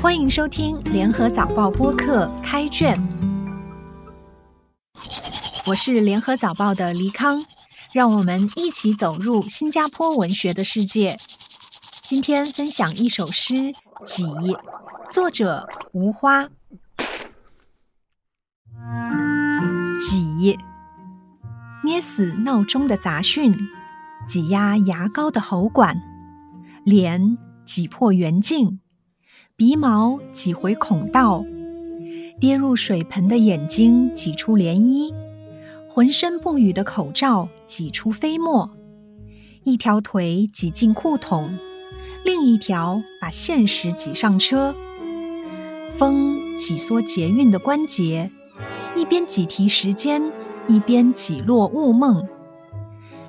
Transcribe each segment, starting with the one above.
欢迎收听联合早报播客开卷，我是联合早报的黎康，让我们一起走入新加坡文学的世界。今天分享一首诗《己》，作者吴花。挤，捏死闹钟的杂讯，挤压牙膏的喉管，脸挤破圆镜。鼻毛挤回孔道，跌入水盆的眼睛挤出涟漪，浑身不语的口罩挤出飞沫，一条腿挤进裤筒，另一条把现实挤上车。风挤缩捷运的关节，一边挤提时间，一边挤落雾梦。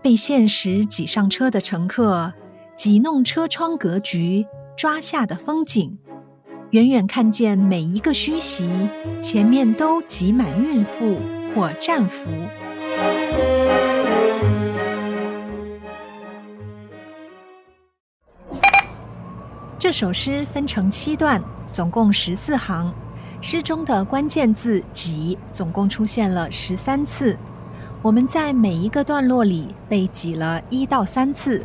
被现实挤上车的乘客，挤弄车窗格局，抓下的风景。远远看见每一个虚席，前面都挤满孕妇或战俘。这首诗分成七段，总共十四行。诗中的关键字“挤”总共出现了十三次。我们在每一个段落里被挤了一到三次。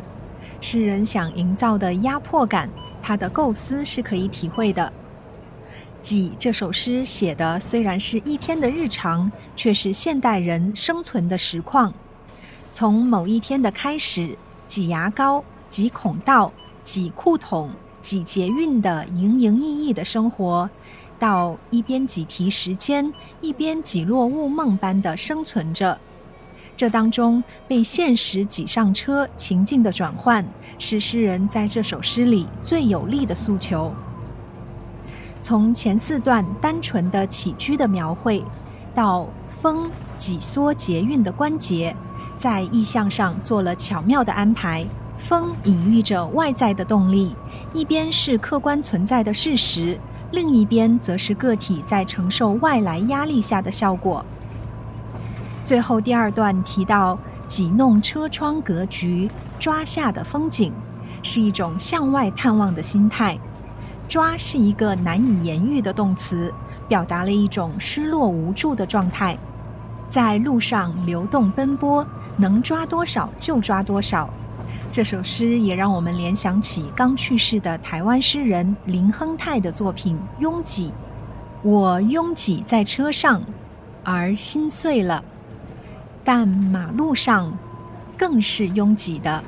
诗人想营造的压迫感，他的构思是可以体会的。挤这首诗写的虽然是一天的日常，却是现代人生存的实况。从某一天的开始，挤牙膏、挤孔道、挤裤筒、挤捷运的营营役役的生活，到一边挤提时间，一边挤落雾梦般的生存着。这当中被现实挤上车情境的转换，是诗人在这首诗里最有力的诉求。从前四段单纯的起居的描绘，到风挤缩捷运的关节，在意象上做了巧妙的安排。风隐喻着外在的动力，一边是客观存在的事实，另一边则是个体在承受外来压力下的效果。最后第二段提到挤弄车窗格局，抓下的风景，是一种向外探望的心态。抓是一个难以言喻的动词，表达了一种失落无助的状态，在路上流动奔波，能抓多少就抓多少。这首诗也让我们联想起刚去世的台湾诗人林亨泰的作品《拥挤》。我拥挤在车上，而心碎了，但马路上更是拥挤的，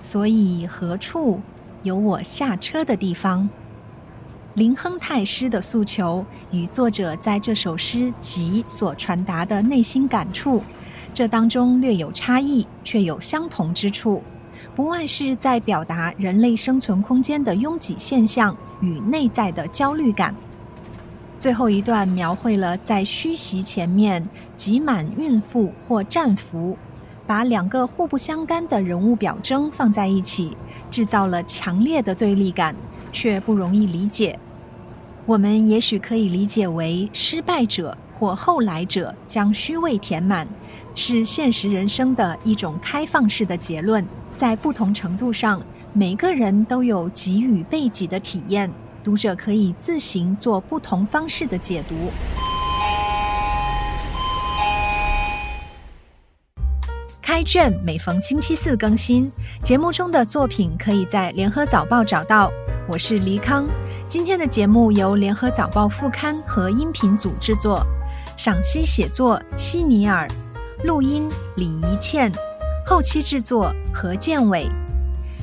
所以何处有我下车的地方？林亨泰诗的诉求与作者在这首诗《集》所传达的内心感触，这当中略有差异，却有相同之处，不外是在表达人类生存空间的拥挤现象与内在的焦虑感。最后一段描绘了在虚席前面挤满孕妇或战俘，把两个互不相干的人物表征放在一起，制造了强烈的对立感。却不容易理解。我们也许可以理解为失败者或后来者将虚位填满，是现实人生的一种开放式的结论。在不同程度上，每个人都有给予被给的体验。读者可以自行做不同方式的解读。开卷每逢星期四更新，节目中的作品可以在联合早报找到。我是黎康，今天的节目由联合早报副刊和音频组制作，赏析写作西尼尔，录音李怡倩，后期制作何建伟。